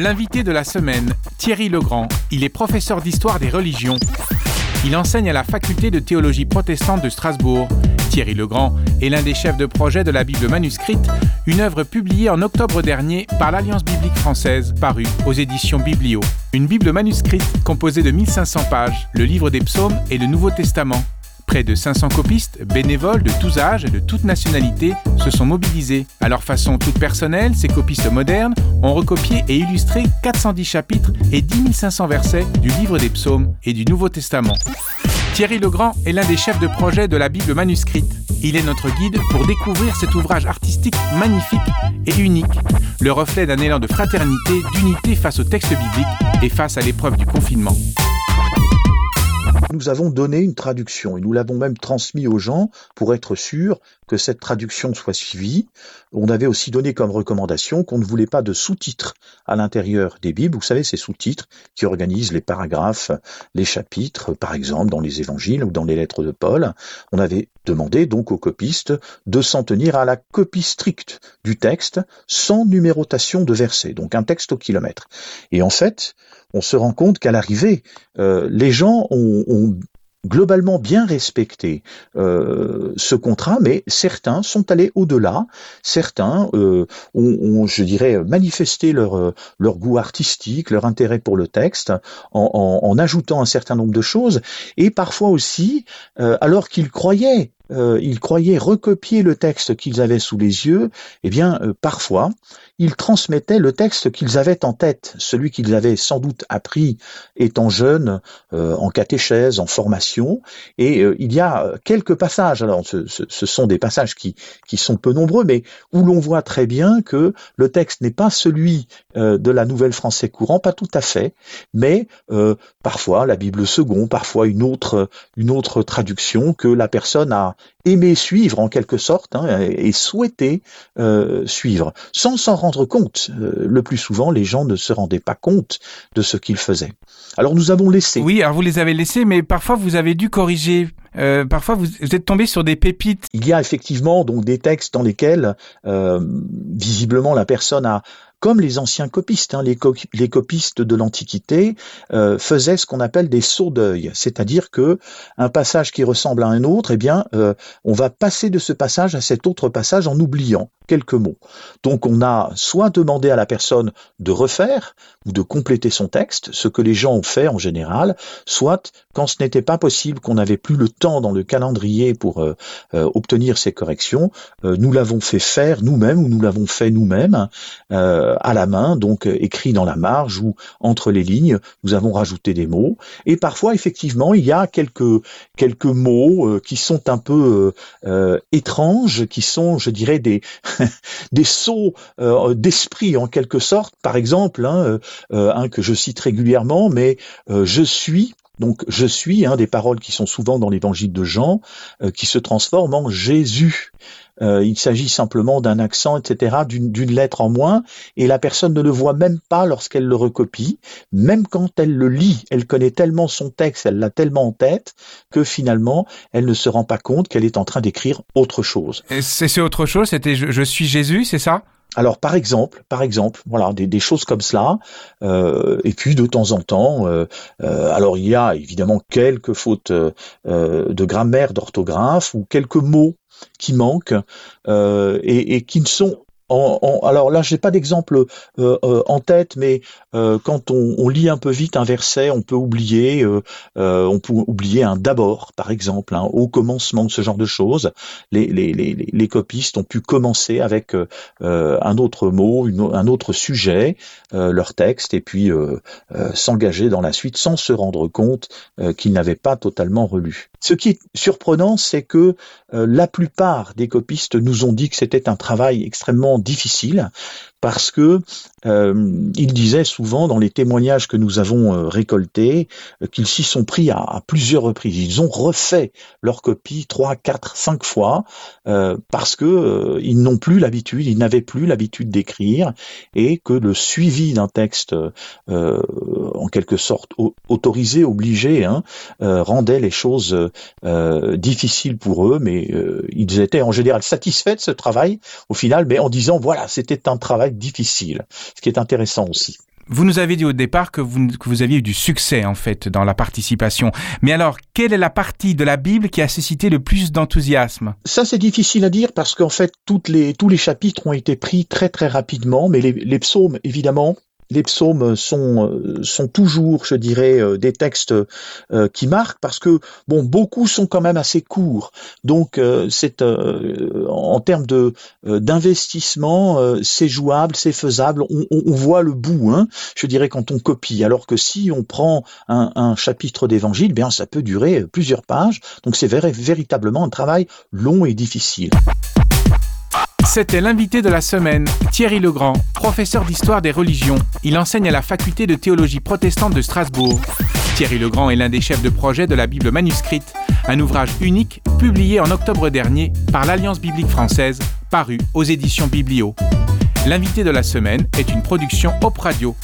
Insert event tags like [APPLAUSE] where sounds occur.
L'invité de la semaine, Thierry Legrand. Il est professeur d'histoire des religions. Il enseigne à la faculté de théologie protestante de Strasbourg. Thierry Legrand est l'un des chefs de projet de la Bible manuscrite, une œuvre publiée en octobre dernier par l'Alliance biblique française, parue aux éditions Biblio. Une Bible manuscrite composée de 1500 pages, le livre des psaumes et le Nouveau Testament. Près de 500 copistes, bénévoles de tous âges et de toutes nationalités, se sont mobilisés. À leur façon toute personnelle, ces copistes modernes ont recopié et illustré 410 chapitres et 10 500 versets du livre des psaumes et du Nouveau Testament. Thierry Legrand est l'un des chefs de projet de la Bible manuscrite. Il est notre guide pour découvrir cet ouvrage artistique magnifique et unique, le reflet d'un élan de fraternité, d'unité face au texte biblique et face à l'épreuve du confinement nous avons donné une traduction et nous l'avons même transmis aux gens pour être sûr que cette traduction soit suivie. On avait aussi donné comme recommandation qu'on ne voulait pas de sous-titres à l'intérieur des Bibles. Vous savez, ces sous-titres qui organisent les paragraphes, les chapitres, par exemple dans les évangiles ou dans les lettres de Paul. On avait demandé donc aux copistes de s'en tenir à la copie stricte du texte sans numérotation de versets, donc un texte au kilomètre. Et en fait, on se rend compte qu'à l'arrivée, euh, les gens ont, ont, globalement bien respecté euh, ce contrat, mais certains sont allés au-delà. Certains euh, ont, je dirais, manifesté leur, euh, leur goût artistique, leur intérêt pour le texte, en, ajoutant un certain nombre de choses, et parfois aussi, alors qu'ils croyaient euh, ils croyaient recopier le texte qu'ils avaient sous les yeux, eh bien, euh, parfois, ils transmettaient le texte qu'ils avaient en tête, celui qu'ils avaient sans doute appris étant jeunes, euh, en catéchèse, en formation. Et il y a quelques passages, alors ce, ce, sont des passages qui, qui sont peu nombreux, mais où l'on voit très bien que le texte n'est pas celui de la Nouvelle Français courant, pas tout à fait, mais parfois la Bible second, parfois une autre, une autre traduction que la personne a, aimer suivre en quelque sorte hein, et souhaiter euh, suivre, sans s'en rendre compte. Euh, le plus souvent, les gens ne se rendaient pas compte de ce qu'ils faisaient. Alors nous avons laissé. Oui, alors vous les avez laissés, mais parfois vous avez dû corriger. Euh, parfois vous, êtes tombé sur des pépites. Il y a effectivement donc des textes dans lesquels visiblement la personne a comme les anciens copistes, hein, les, copistes de l'Antiquité euh, faisaient ce qu'on appelle des sauts d'œil, c'est-à-dire que un passage qui ressemble à un autre, eh bien, euh, on va passer de ce passage à cet autre passage en oubliant quelques mots. Donc on a soit demandé à la personne de refaire ou de compléter son texte, ce que les gens ont fait en général, soit quand ce n'était pas possible, qu'on n'avait plus le temps dans le calendrier pour euh, euh, obtenir ces corrections, euh, nous l'avons fait faire nous-mêmes ou nous l'avons fait nous-mêmes à la main, donc écrit dans la marge ou entre les lignes, nous avons rajouté des mots. Et parfois, effectivement, il y a quelques quelques mots qui sont un peu étranges, qui sont, je dirais, des [LAUGHS] des sauts euh, d'esprit en quelque sorte. Par exemple, hein, euh, euh, un que je cite régulièrement, mais je suis donc je suis, hein, des paroles qui sont souvent dans l'évangile de Jean, qui se transforment en Jésus. Euh, il s'agit simplement d'un accent, etc., d'une lettre en moins, et la personne ne le voit même pas lorsqu'elle le recopie, même quand elle le lit, elle connaît tellement son texte, elle l'a tellement en tête, que finalement, elle ne se rend pas compte qu'elle est en train d'écrire autre chose. C'est autre chose, c'était je, suis Jésus, c'est ça? Alors par exemple, par exemple, voilà des, choses comme cela, euh, et puis de temps en temps, euh, alors il y a évidemment quelques fautes de grammaire, d'orthographe ou quelques mots qui manquent euh, et, et, qui ne sont alors là, je n'ai pas d'exemple euh, euh, en tête, mais euh, quand on, lit un peu vite un verset, on peut oublier, on peut oublier un d'abord, par exemple, hein, au commencement ce genre de choses. Les, les, les, les copistes ont pu commencer avec un autre mot, un autre sujet, leur texte, et puis s'engager dans la suite sans se rendre compte qu'ils n'avaient pas totalement relu. Ce qui est surprenant, c'est que la plupart des copistes nous ont dit que c'était un travail extrêmement difficile parce que euh, il disait souvent dans les témoignages que nous avons euh, récoltés euh, qu'ils s'y sont pris à, plusieurs reprises. Ils ont refait leur copie trois, quatre, cinq fois parce que ils n'ont plus l'habitude, ils n'avaient plus l'habitude d'écrire et que le suivi d'un texte en quelque sorte autorisé, obligé, hein, rendait les choses difficiles pour eux, mais ils étaient en général satisfaits de ce travail au final, mais en disant voilà c'était un travail difficile, ce qui est intéressant aussi. Vous nous avez dit au départ que vous, que vous aviez eu du succès en fait dans la participation. Mais alors, quelle est la partie de la Bible qui a suscité le plus d'enthousiasme? Ça, c'est difficile à dire parce qu'en fait, toutes les, tous les chapitres ont été pris très très rapidement, mais les, les psaumes, évidemment, les psaumes sont, euh, sont toujours, je dirais, euh, des textes euh, qui marquent parce que bon, beaucoup sont quand même assez courts. Donc, c'est en termes de d'investissement, c'est jouable, c'est faisable. On, voit le bout, hein, je dirais, quand on copie. Alors que si on prend un, un chapitre d'évangile, bien, ça peut durer plusieurs pages. Donc, c'est véritablement un travail long et difficile. C'était l'invité de la semaine, Thierry Legrand, professeur d'histoire des religions. Il enseigne à la faculté de théologie protestante de Strasbourg. Thierry Legrand est l'un des chefs de projet de la Bible manuscrite, un ouvrage unique publié en octobre dernier par l'Alliance biblique française, paru aux éditions Biblio. L'invité de la semaine est une production Op Radio